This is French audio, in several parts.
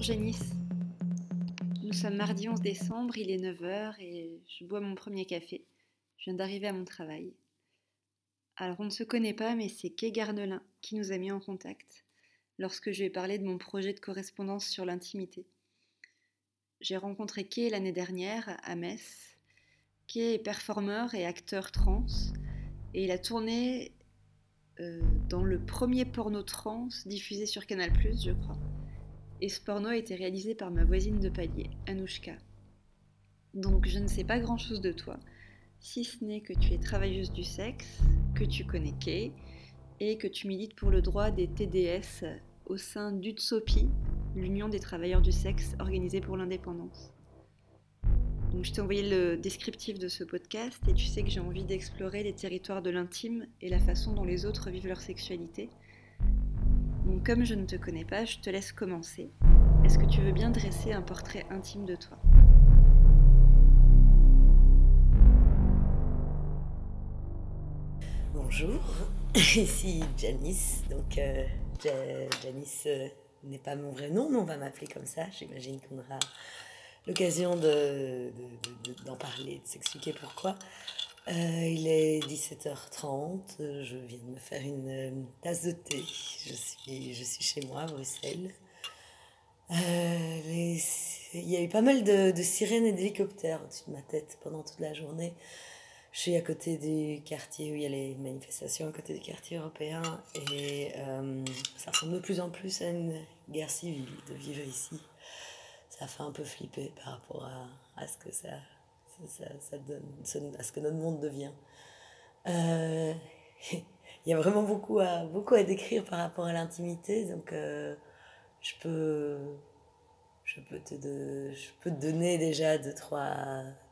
Bonjour Génice. Nous sommes mardi 11 décembre, il est 9h et je bois mon premier café. Je viens d'arriver à mon travail. Alors on ne se connaît pas, mais c'est Kay Garnelin qui nous a mis en contact lorsque je lui ai parlé de mon projet de correspondance sur l'intimité. J'ai rencontré Kay l'année dernière à Metz. Kay est performeur et acteur trans et il a tourné euh, dans le premier porno trans diffusé sur Canal+, je crois et ce porno a été réalisé par ma voisine de palier, Anouchka. Donc je ne sais pas grand-chose de toi, si ce n'est que tu es travailleuse du sexe, que tu connais Kay, et que tu milites pour le droit des TDS au sein d'UTSOPI, l'Union des travailleurs du sexe organisée pour l'indépendance. Donc je t'ai envoyé le descriptif de ce podcast et tu sais que j'ai envie d'explorer les territoires de l'intime et la façon dont les autres vivent leur sexualité donc comme je ne te connais pas, je te laisse commencer. Est-ce que tu veux bien dresser un portrait intime de toi? Bonjour, ici Janice. Donc euh, Janice euh, n'est pas mon vrai nom, mais on va m'appeler comme ça. J'imagine qu'on aura l'occasion d'en de, de, parler, de s'expliquer pourquoi. Euh, il est 17h30, je viens de me faire une, tasse de thé. Je suis, je suis chez moi à Bruxelles. Euh, il y a eu pas mal de, sirènes et d'hélicoptères au-dessus de ma tête pendant toute la journée. Je suis à côté du quartier où il y a les manifestations, à côté du quartier européen, et euh, ça ressemble de plus en plus à une guerre civile de vivre ici. Ça fait un peu flipper par rapport à, à ce que ça ça, ça donne à ce que notre monde devient. Euh, il y a vraiment beaucoup à, beaucoup à décrire par rapport à l'intimité, donc euh, je, peux, je, peux te je peux te donner déjà deux trois,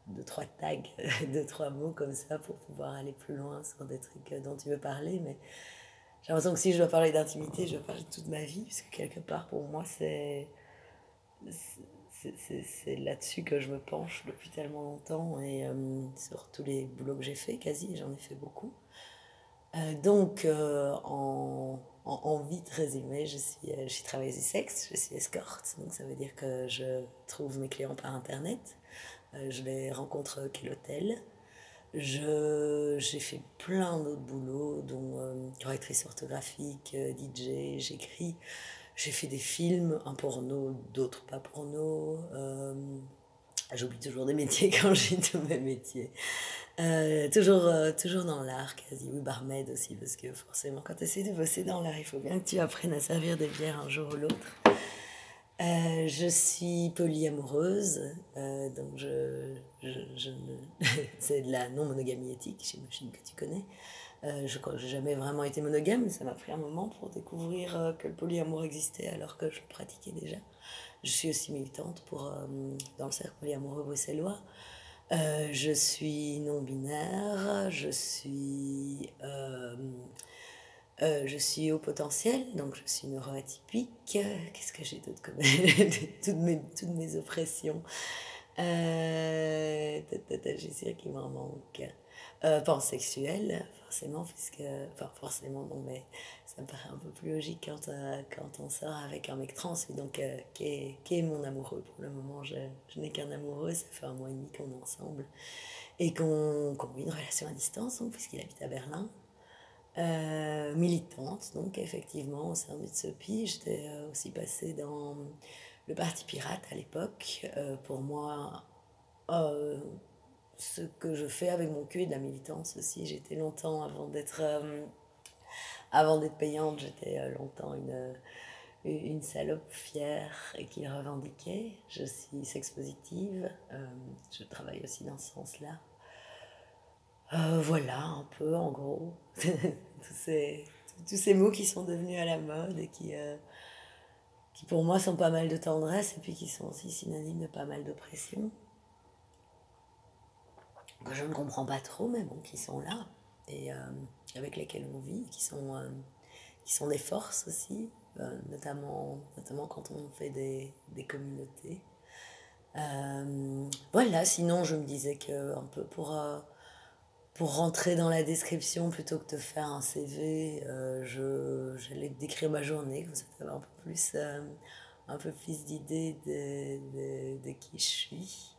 deux, trois tags, deux, trois mots comme ça pour pouvoir aller plus loin sur des trucs dont tu veux parler, mais j'ai l'impression que si je dois parler d'intimité, je dois parler de toute ma vie, parce que quelque part, pour moi, c'est c'est là-dessus que je me penche depuis tellement longtemps et euh, sur tous les boulots que j'ai fait, quasi, j'en ai fait beaucoup. Euh, donc, euh, en, en, vite résumé, je suis, je suis travailleuse du sexe, je suis escorte, donc ça veut dire que je trouve mes clients par internet, je les rencontre quel hôtel. J'ai fait plein d'autres boulots, dont correctrice orthographique, DJ, j'écris. J'ai fait des films, un porno, d'autres pas porno. Euh, J'oublie toujours des métiers quand j'ai tous mes métiers. Euh, toujours, euh, toujours dans l'art, quasi. Oui, barmaid aussi, parce que forcément, quand tu essaies de bosser dans l'art, il faut bien que tu apprennes à servir des bières un jour ou l'autre. Je suis polyamoureuse, donc je, je c'est de la non-monogamie éthique, j'imagine que tu connais. Euh, je n'ai jamais vraiment été monogame, mais ça m'a pris un moment pour découvrir euh, que le polyamour existait alors que je le pratiquais déjà. Je suis aussi militante pour, euh, dans le cercle polyamoureux bruxellois. je suis non-binaire, je suis, je suis au potentiel, donc je suis neuroatypique. Qu'est-ce que j'ai d'autre comme toutes, mes, toutes mes oppressions? Euh, J'ai qu'il m'en manque. Euh, pansexuel, forcément, puisque. Enfin, forcément, non, mais ça me paraît un peu plus logique quand, euh, quand on sort avec un mec trans, et donc, euh, qui, est, qui, est, mon amoureux. Pour le moment, je, je n'ai qu'un amoureux, ça fait un mois et demi qu'on est ensemble, et qu'on qu vit une relation à distance, puisqu'il habite à Berlin. Euh, militante, donc effectivement, au sein de Tsopi, j'étais aussi passée dans le Parti Pirate à l'époque. pour moi, ce que je fais avec mon cul et de la militance aussi. J'étais longtemps, avant d'être euh, avant d'être payante, j'étais euh, longtemps une, euh, une salope fière et qui revendiquait. Je suis sex-positive, je travaille aussi dans ce sens-là. voilà, un peu en gros, tous, ces, tous ces mots qui sont devenus à la mode et qui, qui pour moi sont pas mal de tendresse et puis qui sont aussi synonymes de pas mal d'oppression que je ne comprends pas trop, mais bon, qui sont là et euh, avec lesquels on vit, qui sont, euh, qui sont des forces aussi, euh, notamment, notamment quand on fait des, des communautés. voilà, sinon je me disais que un peu pour, pour rentrer dans la description plutôt que de faire un CV, je, j'allais décrire ma journée, comme ça, va un peu plus, un peu plus d'idées de, de, qui je suis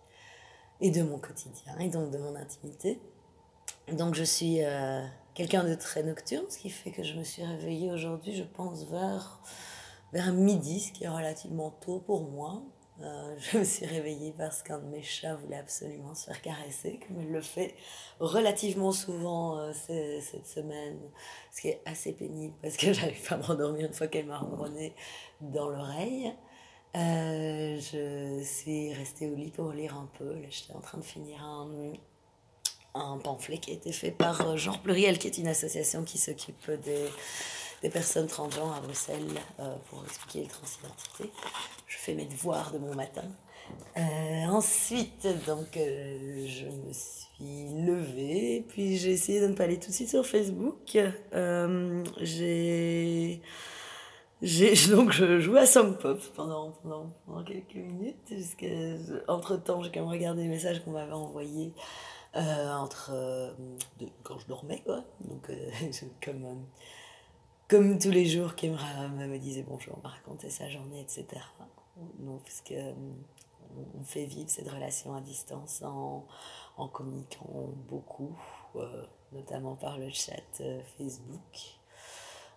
et de mon quotidien et donc de mon intimité. Donc je suis euh, quelqu'un de très nocturne, ce qui fait que je me suis réveillée aujourd'hui, je pense, vers, vers midi, ce qui est relativement tôt pour moi. Euh, je me suis réveillée parce qu'un de mes chats voulait absolument se faire caresser, comme il le fait relativement souvent euh, cette semaine, ce qui est assez pénible parce que j'arrive pas à m'endormir une fois qu'elle m'a ronronné dans l'oreille. Euh, je suis restée au lit pour lire un peu. Là, j'étais en train de finir un, un pamphlet qui a été fait par Genre Pluriel, qui est une association qui s'occupe des, des personnes transgenres à Bruxelles pour expliquer les transidentité je fais mes devoirs de mon matin. Euh, ensuite, donc, euh, je me suis levée, puis j'ai essayé de ne pas aller tout de suite sur Facebook. Euh, j'ai, donc, je jouais à Song Pop pendant, pendant, pendant quelques minutes. Entre temps, j'ai quand même regardé les messages qu'on m'avait envoyés entre, de, quand je dormais, quoi. Donc, comme comme tous les jours, Kemra me disait bonjour, on va raconter sa journée, etc. Non, parce que euh, on fait vivre cette relation à distance en, en communiquant beaucoup, euh, notamment par le chat euh, Facebook.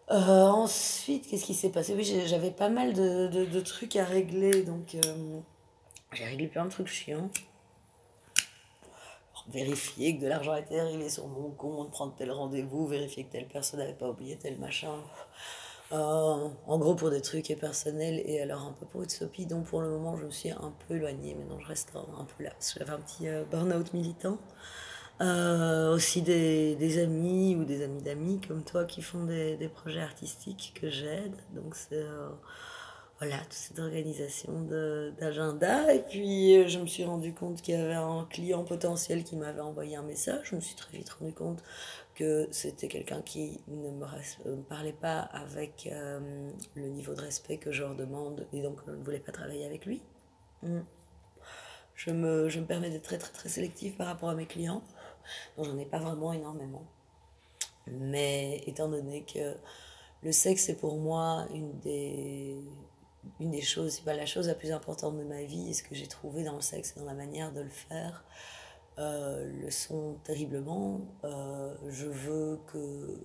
Ensuite, qu'est-ce qui s'est passé? Oui, j'avais pas mal de, de, trucs à régler, donc j'ai réglé plein de trucs chiants. Vérifier que de l'argent était arrivé sur mon compte, prendre tel rendez-vous, vérifier que telle personne n'avait pas oublié tel machin. Euh, en gros pour des trucs personnels et alors un peu pour Utsopi, donc pour le moment je me suis un peu éloignée, maintenant je reste un, peu là parce que j'avais un petit euh, burn-out militant. Euh, aussi des, amis ou des amis d'amis comme toi qui font des, projets artistiques que j'aide, donc c'est voilà toute cette organisation d'agenda. Et puis je me suis rendu compte qu'il y avait un client potentiel qui m'avait envoyé un message, je me suis très vite rendu compte que c'était quelqu'un qui ne me, euh, parlait pas avec euh, le niveau de respect que je leur demande et donc je ne voulais pas travailler avec lui. Mm. Je, me, je me permets d'être très très très sélective par rapport à mes clients, donc j'en ai pas vraiment énormément. Mais étant donné que le sexe est pour moi une des, une des choses, c'est pas la chose la plus importante de ma vie et ce que j'ai trouvé dans le sexe et dans la manière de le faire, euh, le sont terriblement. Euh, je, veux que,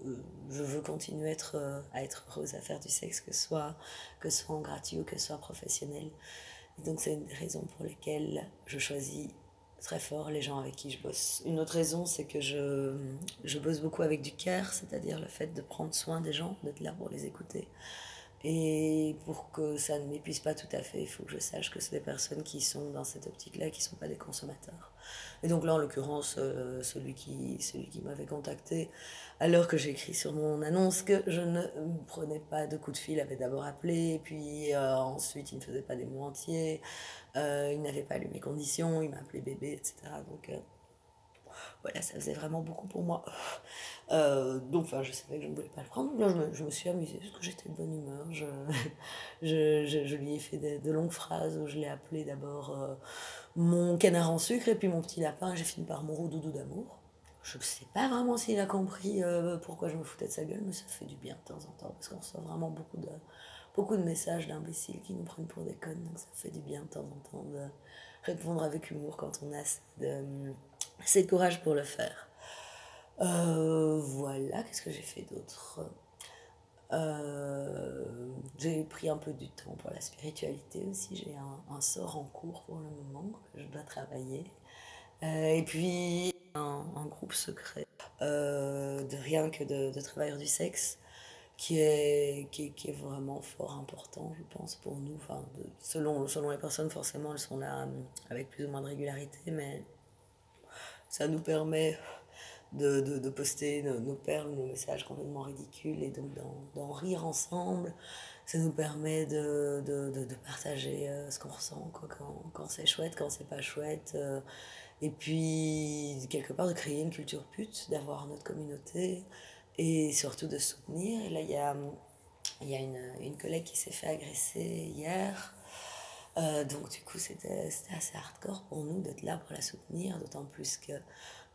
je veux continuer être, euh, à être heureuse à faire du sexe, que ce soit, que soit en gratuit ou que ce soit professionnel. Et donc c'est une des raisons pour lesquelles je choisis très fort les gens avec qui je bosse. Une autre raison, c'est que je, je bosse beaucoup avec du care, c'est-à-dire le fait de prendre soin des gens, d'être là pour les écouter. Et pour que ça ne m'épuise pas tout à fait, il faut que je sache que c'est des personnes qui sont dans cette optique-là, qui ne sont pas des consommateurs. Et donc là, en l'occurrence, euh, celui qui, celui qui m'avait contacté, alors que j'ai écrit sur mon annonce que je ne prenais pas de coup de fil, avait d'abord appelé, puis euh, ensuite il ne faisait pas des mots entiers, euh, il n'avait pas lu mes conditions, il m'a appelé bébé, etc. Donc voilà, ça faisait vraiment beaucoup pour moi. Euh, donc, enfin, je savais que je ne voulais pas le prendre. Là, je me, je me suis amusée parce que j'étais de bonne humeur. Je, je, je, lui ai fait de, longues phrases où je l'ai appelé d'abord euh, mon canard en sucre et puis mon petit lapin. J'ai fini par mon roux doudou d'amour. Je ne sais pas vraiment s'il a compris euh, pourquoi je me foutais de sa gueule, mais ça fait du bien de temps en temps parce qu'on reçoit vraiment beaucoup de, beaucoup de messages d'imbéciles qui nous prennent pour des connes. Donc, ça fait du bien de temps en temps de répondre avec humour quand on a de assez de courage pour le faire. Euh, voilà, qu'est-ce que j'ai fait d'autre? Euh, J'ai pris un peu du temps pour la spiritualité aussi. J'ai un, sort en cours pour le moment que je dois travailler. Euh, et puis un, groupe secret de rien que de, travailleurs du sexe qui est, qui, est vraiment fort important, je pense, pour nous. Enfin, selon, selon les personnes, forcément, elles sont là avec plus ou moins de régularité, mais ça nous permet de, de, poster nos, nos, perles, nos messages complètement ridicules et donc d'en rire ensemble. Ça nous permet de, de partager euh, ce qu'on ressent quoi, quand, quand c'est chouette, quand c'est pas chouette. Euh, et puis, quelque part, de créer une culture pute, d'avoir notre communauté et surtout de soutenir. Et là, il y a, y a une, une collègue qui s'est fait agresser hier. Euh, donc du coup, c'était assez hardcore pour nous d'être là pour la soutenir, d'autant plus que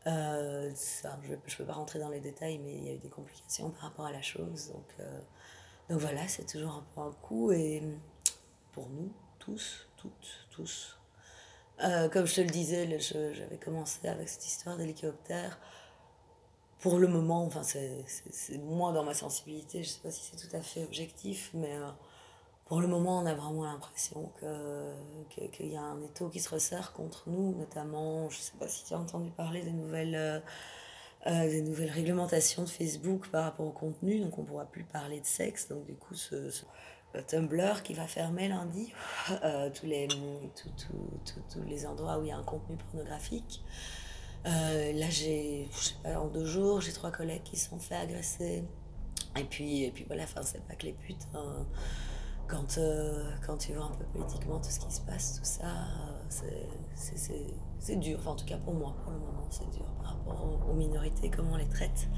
euh, ça, je ne peux pas rentrer dans les détails, mais il y a eu des complications par rapport à la chose. Donc, euh, donc voilà, c'est toujours un peu un coup. Et, pour nous, tous, toutes, tous. Comme je te le disais, j'avais commencé avec cette histoire d'hélicoptère. Pour le moment, enfin, c'est moi dans ma sensibilité, je sais pas si c'est tout à fait objectif, mais pour le moment, on a vraiment l'impression qu'il que, y a un étau qui se resserre contre nous, notamment, je sais pas si tu as entendu parler des nouvelles, euh, euh, des nouvelles réglementations de Facebook par rapport au contenu, donc on ne pourra plus parler de sexe, donc du coup, ce, Tumblr qui va fermer lundi, euh, tous, les, tous les endroits où il y a un contenu pornographique. là, j'ai, en deux jours, j'ai trois collègues qui se sont fait agresser. Et puis, et puis voilà, enfin, c'est pas que les putes. Hein quand, euh, quand tu vois un peu politiquement tout ce qui se passe, tout ça, c'est dur. Enfin, en tout cas pour moi, pour le moment, c'est dur par rapport aux, minorités, comment on les traite.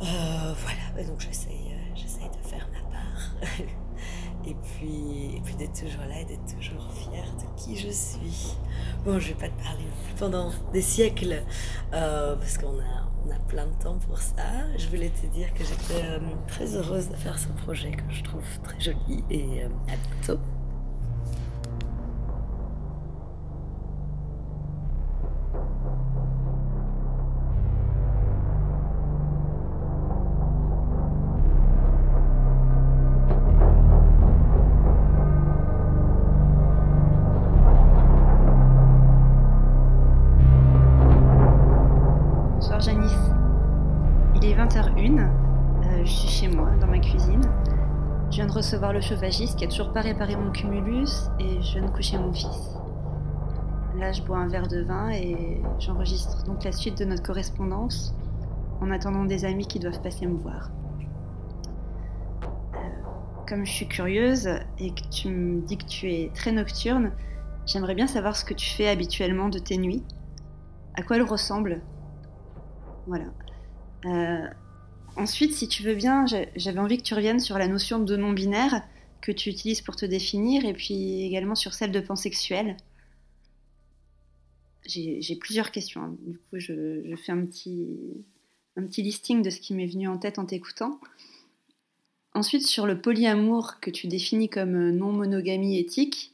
Euh, voilà, donc j'essaye euh, de faire ma part. et puis, et puis d'être toujours là d'être toujours fière de qui je suis. Bon, je vais pas te parler pendant des siècles, parce qu'on a, on a plein de temps pour ça. Je voulais te dire que j'étais euh, très heureuse de faire ce projet que je trouve très joli et euh, à bientôt. Recevoir le chauffagiste qui a toujours pas réparé mon cumulus et je viens de coucher mon fils. Là, je bois un verre de vin et j'enregistre donc la suite de notre correspondance en attendant des amis qui doivent passer me voir. Euh, comme je suis curieuse et que tu me dis que tu es très nocturne, j'aimerais bien savoir ce que tu fais habituellement de tes nuits. À quoi elles ressemblent Voilà. Euh, Ensuite, si tu veux bien, j'avais envie que tu reviennes sur la notion de non-binaire que tu utilises pour te définir et puis également sur celle de pansexuel. J'ai plusieurs questions. Hein. Du coup, je, fais un petit, un petit listing de ce qui m'est venu en tête en t'écoutant. Ensuite, sur le polyamour que tu définis comme non-monogamie éthique,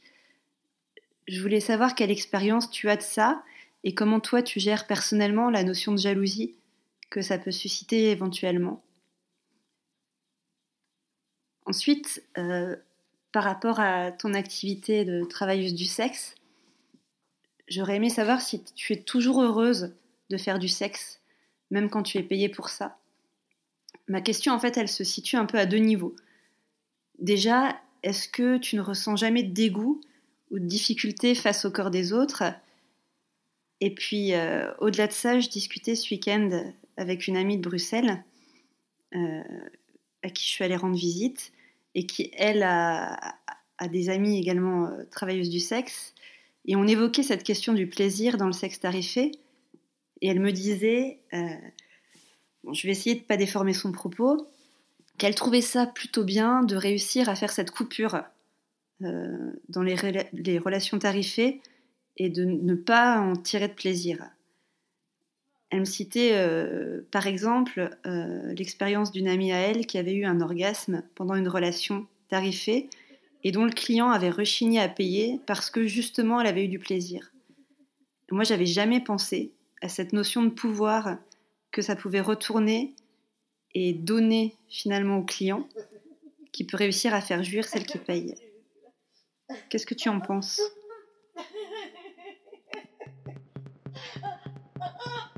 je voulais savoir quelle expérience tu as de ça et comment toi tu gères personnellement la notion de jalousie que ça peut susciter éventuellement. Ensuite, euh, par rapport à ton activité de travailleuse du sexe, j'aurais aimé savoir si tu es toujours heureuse de faire du sexe, même quand tu es payée pour ça. Ma question, en fait, elle se situe un peu à deux niveaux. Déjà, est-ce que tu ne ressens jamais de dégoût ou de difficulté face au corps des autres? Et puis, euh, au-delà de ça, je discutais ce week-end avec une amie de Bruxelles euh, à qui je suis allée rendre visite et qui, elle, a, des amies également euh, travailleuses du sexe. Et on évoquait cette question du plaisir dans le sexe tarifé. Et elle me disait, euh, je vais essayer de ne pas déformer son propos, qu'elle trouvait ça plutôt bien de réussir à faire cette coupure dans les relations tarifées et de ne pas en tirer de plaisir. Elle me citait euh, par exemple euh, l'expérience d'une amie à elle qui avait eu un orgasme pendant une relation tarifée et dont le client avait rechigné à payer parce que justement elle avait eu du plaisir. moi, j'avais jamais pensé à cette notion de pouvoir que ça pouvait retourner et donner finalement au client qui peut réussir à faire jouir celle qui paye. Qu'est-ce que tu en penses?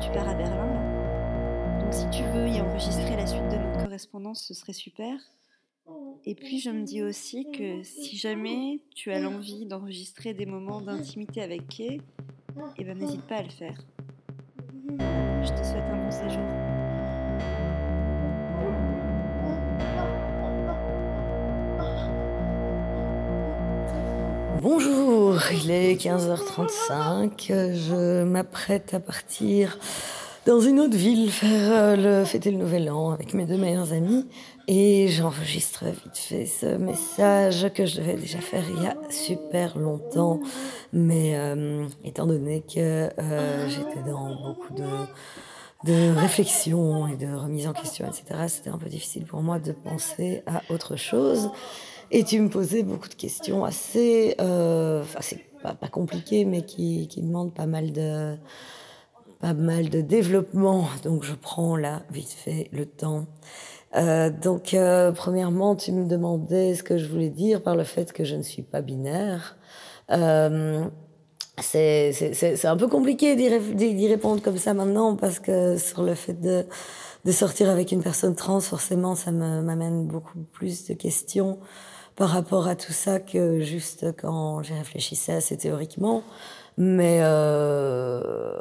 tu pars à Berlin. Donc si tu veux y enregistrer la suite de notre correspondance, ce serait super. Et puis je me dis aussi que si jamais tu as l'envie d'enregistrer des moments d'intimité avec Kay, eh ben n'hésite pas à le faire. Je te souhaite un bon séjour. Bonjour, il est 15h35, je m'apprête à partir dans une autre ville faire euh, le fêter le nouvel an avec mes deux meilleurs amis et j'enregistre vite fait ce message que je devais déjà faire il y a super longtemps mais euh, étant donné que euh, j'étais dans beaucoup de de et de remise en question, etc. C'était un peu difficile pour moi de penser à autre chose. Et tu me posais beaucoup de questions assez, euh, enfin c'est pas, pas compliqué, mais qui, qui demandent pas mal de, pas mal de développement. Donc je prends là vite fait le temps. Euh, donc euh, premièrement, tu me demandais ce que je voulais dire par le fait que je ne suis pas binaire. Euh, c'est un peu compliqué d'y répondre comme ça maintenant parce que sur le fait de, de sortir avec une personne trans, forcément, ça m'amène beaucoup plus de questions par rapport à tout ça que juste quand j'ai réfléchissais assez théoriquement. Mais euh,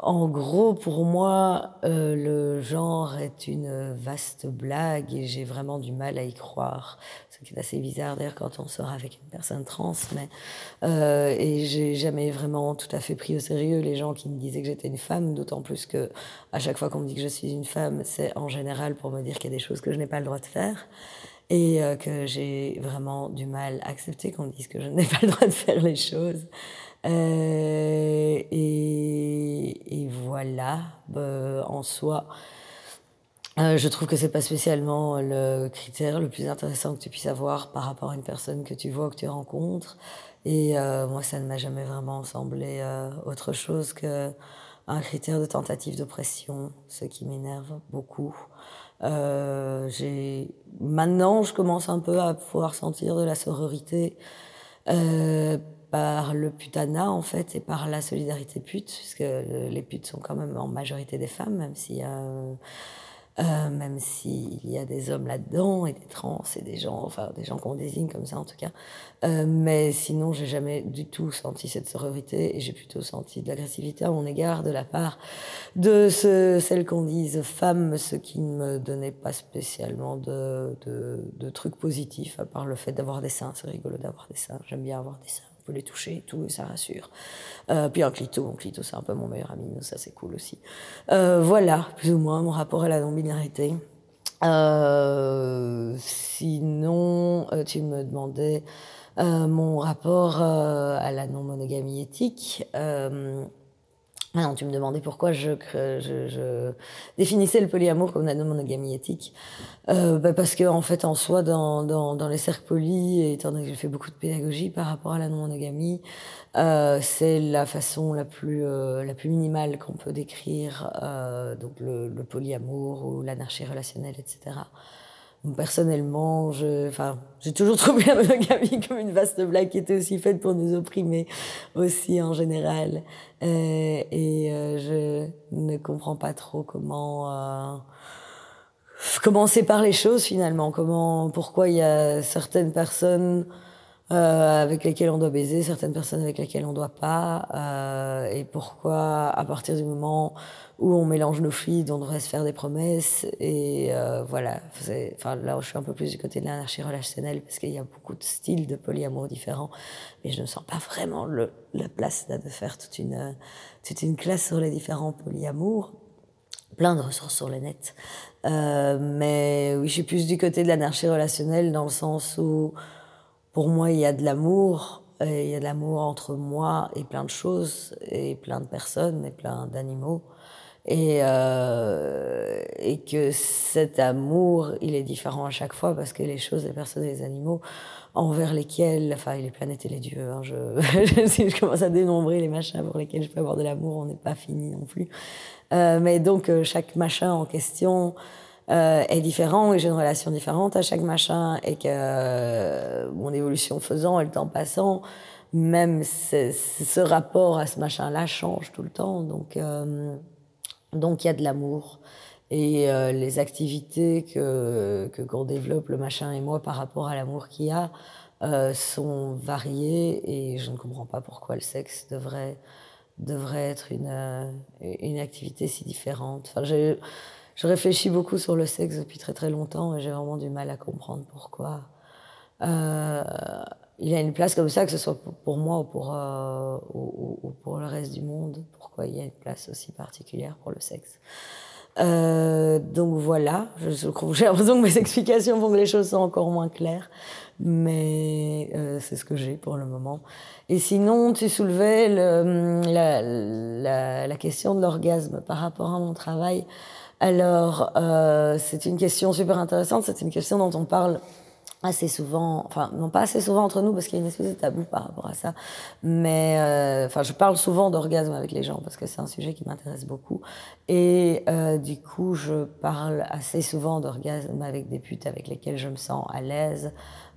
en gros, pour moi, euh, le genre est une vaste blague et j'ai vraiment du mal à y croire. Ce qui est assez bizarre d'ailleurs quand on sort avec une personne trans. Mais, euh, et j'ai jamais vraiment tout à fait pris au sérieux les gens qui me disaient que j'étais une femme, d'autant plus que à chaque fois qu'on me dit que je suis une femme, c'est en général pour me dire qu'il y a des choses que je n'ai pas le droit de faire et euh, que j'ai vraiment du mal à accepter qu'on me dise que je n'ai pas le droit de faire les choses. Euh, et, voilà, bah, en soi, euh, je trouve que c'est pas spécialement le critère le plus intéressant que tu puisses avoir par rapport à une personne que tu vois, que tu rencontres. Et moi, ça ne m'a jamais vraiment semblé autre chose que un critère de tentative d'oppression, ce qui m'énerve beaucoup. Euh, j'ai maintenant, je commence un peu à pouvoir sentir de la sororité. Euh, par le putanat en fait et par la solidarité pute, puisque les putes sont quand même en majorité des femmes, même s'il y a, euh, même s'il y a des hommes là-dedans et des trans et des gens, enfin des gens qu'on désigne comme ça en tout cas. Euh, mais sinon, j'ai jamais du tout senti cette sororité et j'ai plutôt senti de l'agressivité à mon égard de la part de ce, celles qu'on dise femmes, ce qui ne me donnait pas spécialement de, de, de trucs positifs à part le fait d'avoir des seins. C'est rigolo d'avoir des seins. J'aime bien avoir des seins peut les toucher et tout, et ça rassure. Euh, puis un clito, un clito c'est un peu mon meilleur ami, ça c'est cool aussi. Euh, voilà, plus ou moins, mon rapport à la non-binarité. Euh, sinon, tu me demandais mon rapport à la non-monogamie éthique. Ah non, tu me demandais pourquoi je, je, je définissais le polyamour comme la non-monogamie éthique. Euh, bah parce que en fait, en soi, dans, dans, dans les cercles et étant donné que j'ai fait beaucoup de pédagogie par rapport à la non-monogamie, euh, c'est la façon la plus, euh, la plus minimale qu'on peut décrire euh, donc le, le polyamour ou l'anarchie relationnelle, etc. Personnellement, je, enfin, j'ai toujours trouvé la monogamie comme une vaste blague qui était aussi faite pour nous opprimer, aussi en général. Euh, et euh, je ne comprends pas trop comment euh, comment les choses finalement, comment, pourquoi il y a certaines personnes euh, avec lesquelles on doit baiser, certaines personnes avec lesquelles on doit pas, euh, et pourquoi à partir du moment où on mélange nos fluides, on devrait se faire des promesses. Et euh, voilà, enfin là, je suis un peu plus du côté de l'anarchie relationnelle parce qu'il y a beaucoup de styles de polyamour différents, mais je ne sens pas vraiment le, la place là de faire toute une toute une classe sur les différents polyamours. Plein de ressources sur le net, euh, mais oui, je suis plus du côté de l'anarchie relationnelle dans le sens où, pour moi, il y a de l'amour, il y a de l'amour entre moi et plein de choses et plein de personnes et plein d'animaux et, euh, et que cet amour, il est différent à chaque fois parce que les choses, les personnes et les animaux envers lesquels, enfin les planètes et les dieux, hein, je, si je commence à dénombrer les machins pour lesquels je peux avoir de l'amour, on n'est pas fini non plus. Euh, mais donc euh, chaque machin en question euh, est différent et j'ai une relation différente à chaque machin et que euh, mon évolution faisant et le temps passant, même ce rapport à ce machin-là change tout le temps. Donc euh, donc il y a de l'amour. Et euh, les activités que qu'on développe le machin et moi par rapport à l'amour qu'il y a euh, sont variées et je ne comprends pas pourquoi le sexe devrait devrait être une euh, une activité si différente. Enfin, je réfléchis beaucoup sur le sexe depuis très très longtemps et j'ai vraiment du mal à comprendre pourquoi Euh, il a une place comme ça, que ce soit pour moi ou pour, euh, ou, pour le reste du monde. Pourquoi il y a une place aussi particulière pour le sexe euh, donc voilà, j'ai l'impression que mes explications font que les choses sont encore moins claires, mais euh, c'est ce que j'ai pour le moment. Et sinon, tu soulevais le, la, la, la, question de l'orgasme par rapport à mon travail. Alors, euh, c'est une question super intéressante, c'est une question dont on parle assez souvent, enfin non pas assez souvent entre nous parce qu'il y a une espèce de tabou par rapport à ça, mais euh, enfin je parle souvent d'orgasme avec les gens parce que c'est un sujet qui m'intéresse beaucoup et euh, du coup je parle assez souvent d'orgasme avec des putes avec lesquelles je me sens à l'aise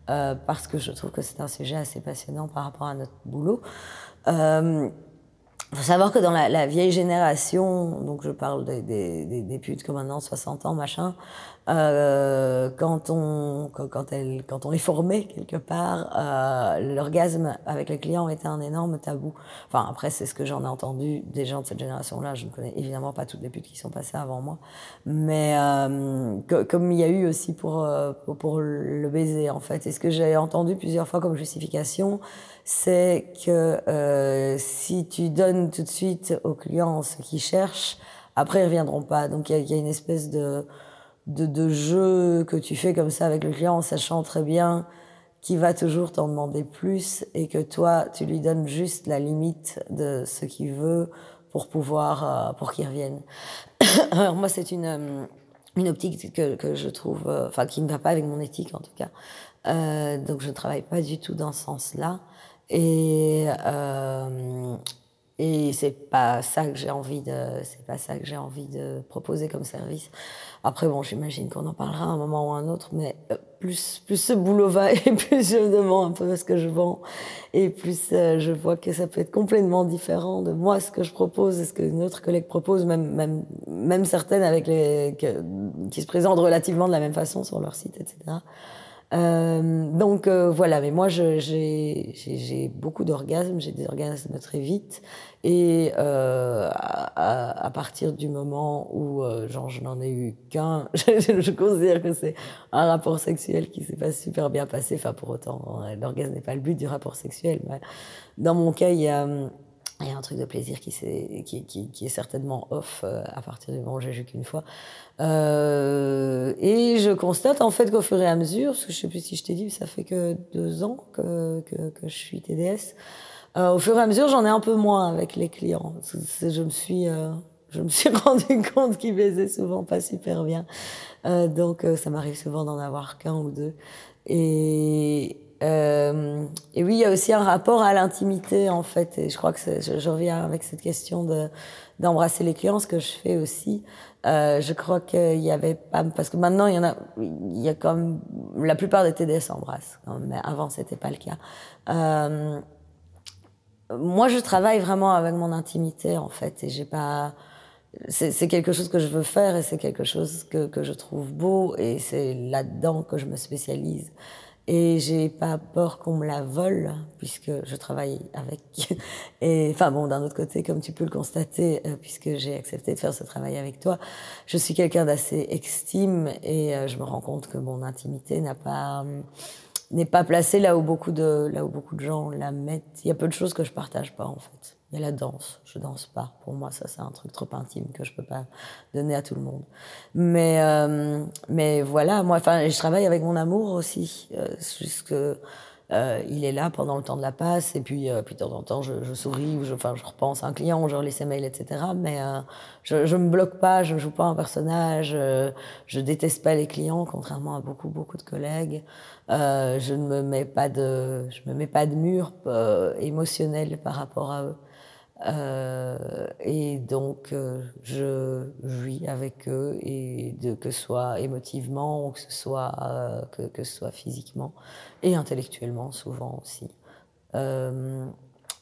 euh, parce que je trouve que c'est un sujet assez passionnant par rapport à notre boulot. Euh, faut savoir que dans la, vieille génération, donc je parle des, des, des putes comme maintenant 60 ans, machin, euh, quand on quand, elle quand on est formé quelque part, euh, l'orgasme avec les clients était un énorme tabou. Enfin après c'est ce que j'en ai entendu des gens de cette génération-là. Je ne connais évidemment pas toutes les putes qui sont passées avant moi, mais euh, comme il y a eu aussi euh, pour pour le baiser en fait. Et ce que j'ai entendu plusieurs fois comme justification, c'est que euh, si tu donnes tout de suite aux clients ce qu'ils cherchent, après ils reviendront pas. Donc il y a, une espèce de de, de jeu que tu fais comme ça avec le client en sachant très bien qu'il va toujours t'en demander plus et que toi, tu lui donnes juste la limite de ce qu'il veut pour pouvoir, euh, pour qu'il revienne. Alors moi, c'est une, euh, une optique que, que je trouve, euh, enfin, qui ne va pas avec mon éthique en tout cas. Euh, donc je ne travaille pas du tout dans ce sens-là. Et, euh, et c'est pas ça que j'ai envie de, c'est pas ça que j'ai envie de proposer comme service. Après, bon, j'imagine qu'on en parlera à un moment ou à un autre, mais euh, plus, plus ce boulot va et plus je me demande un peu ce que je vends et plus euh, je vois que ça peut être complètement différent de moi, ce que je propose et ce que notre collègue propose, même, même, même certaines avec les, qui se présentent relativement de la même façon sur leur site, etc. Euh, donc euh, voilà, mais moi j'ai beaucoup d'orgasmes, j'ai des orgasmes très vite et euh, à, partir du moment où euh, genre je n'en ai eu qu'un, je, je, considère que c'est un rapport sexuel qui s'est pas super bien passé. Enfin pour autant, l'orgasme n'est pas le but du rapport sexuel. Dans mon cas, il y a il y a un truc de plaisir qui, est, qui, qui, qui est certainement off euh, à partir du moment où j'ai joué qu'une fois. Euh, et je constate en fait qu'au fur et à mesure, parce que je sais plus si je t'ai dit, ça fait que deux ans que, que, que je suis TDS, euh, au fur et à mesure j'en ai un peu moins avec les clients. Je me suis, euh, je me suis rendu compte qu'ils baisaient souvent pas super bien. Euh, donc euh, ça m'arrive souvent d'en avoir qu'un ou deux. Et, euh, et oui, il y a aussi un rapport à l'intimité en fait. Et je crois que je, je, reviens avec cette question de d'embrasser les clients, ce que je fais aussi. Euh, je crois qu'il y avait pas parce que maintenant il y en a, il y a comme la plupart des TD s'embrassent, mais avant c'était pas le cas. Euh, moi, je travaille vraiment avec mon intimité en fait, et j'ai pas. C'est quelque chose que je veux faire et c'est quelque chose que, que je trouve beau et c'est là-dedans que je me spécialise. Et j'ai pas peur qu'on me la vole, puisque je travaille avec. Et enfin bon, d'un autre côté, comme tu peux le constater, euh, puisque j'ai accepté de faire ce travail avec toi, je suis quelqu'un d'assez extime et euh, je me rends compte que mon intimité n'a pas n'est pas placée là où beaucoup de là où beaucoup de gens la mettent. Il y a peu de choses que je partage pas en fait. Il y a la danse, je danse pas. Pour moi, ça c'est un truc trop intime que je peux pas donner à tout le monde. Mais euh, mais voilà, moi, enfin, je travaille avec mon amour aussi, euh, juste que euh, il est là pendant le temps de la passe et puis euh, puis de temps en temps je, je souris ou je enfin je repense à un client, je relis ses mails, etc. Mais euh, je je me bloque pas, je joue pas un personnage, euh, je déteste pas les clients contrairement à beaucoup beaucoup de collègues. Je ne me mets pas de je me mets pas de mur émotionnel par rapport à eux. Euh, et donc, euh, je vis avec eux, et que ce soit émotivement ou que ce soit, euh, que, que soit physiquement et intellectuellement, souvent aussi.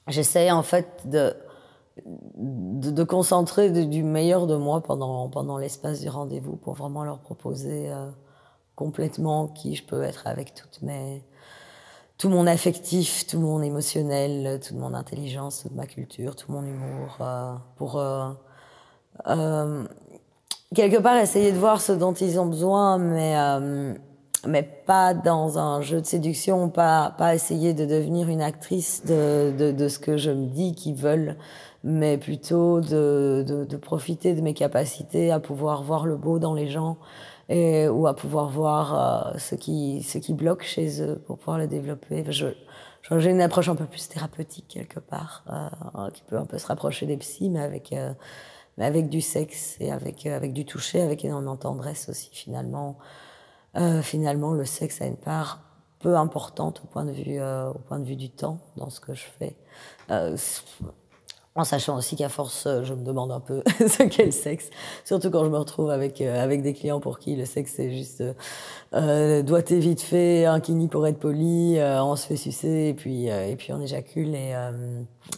J'essaie en fait de, de, concentrer du meilleur de moi pendant, pendant l'espace du rendez-vous pour vraiment leur proposer complètement qui je peux être avec toutes mes tout mon affectif, tout mon émotionnel, toute mon intelligence, toute ma culture, tout mon humour, euh, pour euh, euh, quelque part essayer de voir ce dont ils ont besoin, mais mais pas dans un jeu de séduction, pas, pas essayer de devenir une actrice de, de, de ce que je me dis qu'ils veulent, mais plutôt de, de, de, profiter de mes capacités à pouvoir voir le beau dans les gens et, ou à pouvoir voir euh, ce, qui, ce qui bloque chez eux pour pouvoir le développer. J'ai une approche un peu plus thérapeutique quelque part, euh, qui peut un peu se rapprocher des psys, mais avec, euh, mais avec du sexe et avec, avec du toucher, avec énormément de tendresse aussi finalement. Finalement, le sexe a une part peu importante au point de vue, au point de vue du temps dans ce que je fais. Euh, en sachant aussi qu'à force, je me demande un peu ce qu'est le sexe, surtout quand je me retrouve avec avec des clients pour qui le sexe c'est juste euh, doigté vite fait, un kini pour être poli, euh, on se fait sucer et puis et puis on éjacule. Et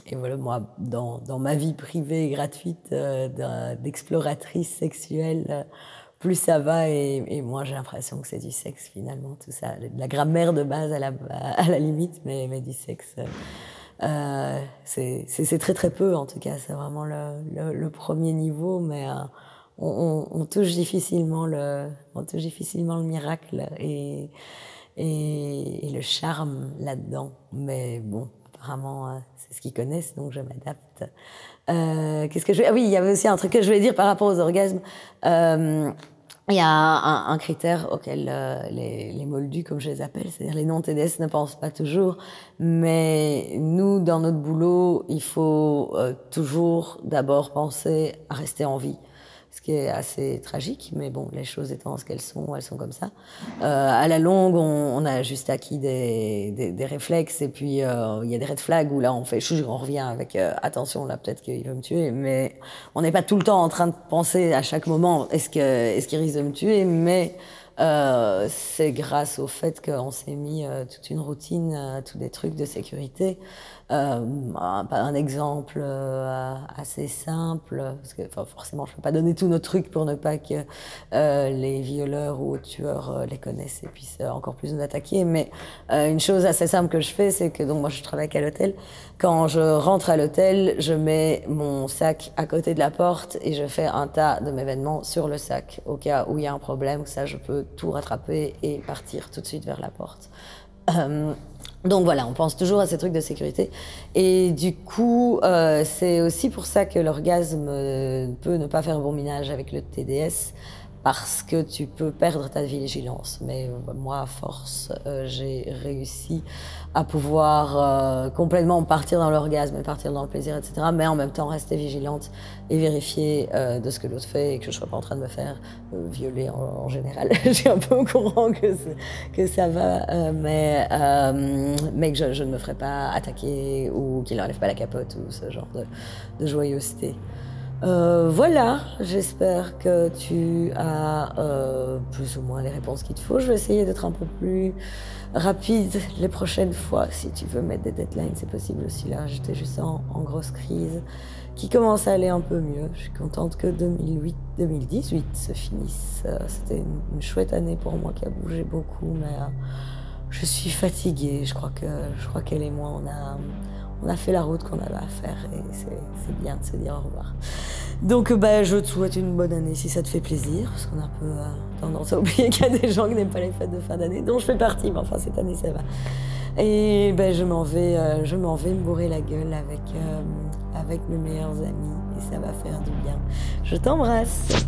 et voilà moi dans dans ma vie privée gratuite d'exploratrice sexuelle plus ça va et, et moi j'ai l'impression que c'est du sexe finalement. Tout ça la grammaire de base à la à la limite mais mais du sexe euh, c'est très très peu en tout cas. C'est vraiment le, le, le, premier niveau mais euh, on, on, on, touche difficilement le on touche difficilement le miracle et et, le charme là-dedans. Mais bon apparemment euh, c'est ce qu'ils connaissent donc je m'adapte. Euh, qu'est-ce que je vais... Ah oui, il y avait aussi un truc que je voulais dire par rapport aux orgasmes. Il y a un, critère auquel euh, les, les moldus, comme je les appelle, c'est-à-dire les non-TDS, ne pensent pas toujours. Mais nous, dans notre boulot, il faut euh, toujours d'abord penser à rester en vie ce qui est assez tragique, mais bon, les choses étant ce qu'elles sont, elles sont comme ça. Euh, à la longue, on, a juste acquis des, des, réflexes, et puis euh, il y a des red flags où là, on fait, on revient avec euh, attention, là, peut-être qu'il va me tuer, mais on n'est pas tout le temps en train de penser à chaque moment, est-ce est-ce qu'il risque de me tuer, mais euh, c'est grâce au fait qu'on s'est mis toute une routine, tous des trucs de sécurité. Euh, un, un, exemple euh, assez simple, parce que enfin, forcément je peux pas donner tous nos trucs pour ne pas que euh, les violeurs ou tueurs les connaissent et puissent encore plus nous attaquer. Mais une chose assez simple que je fais, c'est que donc moi je travaille à l'hôtel. Quand je rentre à l'hôtel, je mets mon sac à côté de la porte et je fais un tas de mes vêtements sur le sac au cas où il y a un problème. Ça, je peux tout rattraper et partir tout de suite vers la porte. Donc voilà, on pense toujours à ces trucs de sécurité. Et du coup, euh, c'est aussi pour ça que l'orgasme peut ne pas faire bon minage avec le TDS, parce que tu peux perdre ta vigilance. Mais moi, à force, euh, j'ai réussi à pouvoir euh, complètement partir dans l'orgasme et partir dans le plaisir, etc. Mais en même temps, rester vigilante et vérifier euh, de ce que l'autre fait et que je ne sois pas en train de me faire euh, violer en, général. j'ai un peu au courant que, ça va, euh, mais, mais que je, ne me ferai pas attaquer ou qu'il n'enlève pas la capote ou ce genre de joyeuseté. Euh, voilà, j'espère que tu as euh, plus ou moins les réponses qu'il te faut. Je vais essayer d'être un peu plus rapide les prochaines fois. Si tu veux mettre des deadlines, c'est possible aussi. Là, j'étais juste en, grosse crise qui commence à aller un peu mieux. Je suis contente que 2008-2018 se finisse. Euh, C'était une, une, chouette année pour moi qui a bougé beaucoup, mais euh, je suis fatiguée. Je crois que je crois qu'elle et moi, on a on a fait la route qu'on avait à faire et c'est bien de se dire au revoir. Donc bah, je te souhaite une bonne année si ça te fait plaisir, parce qu'on a un peu euh, tendance à oublier qu'il y a des gens qui n'aiment pas les fêtes de fin d'année, dont je fais partie, mais enfin cette année ça va. Et ben je m'en vais, euh, vais me bourrer la gueule avec, euh, avec mes meilleurs amis et ça va faire du bien. Je t'embrasse.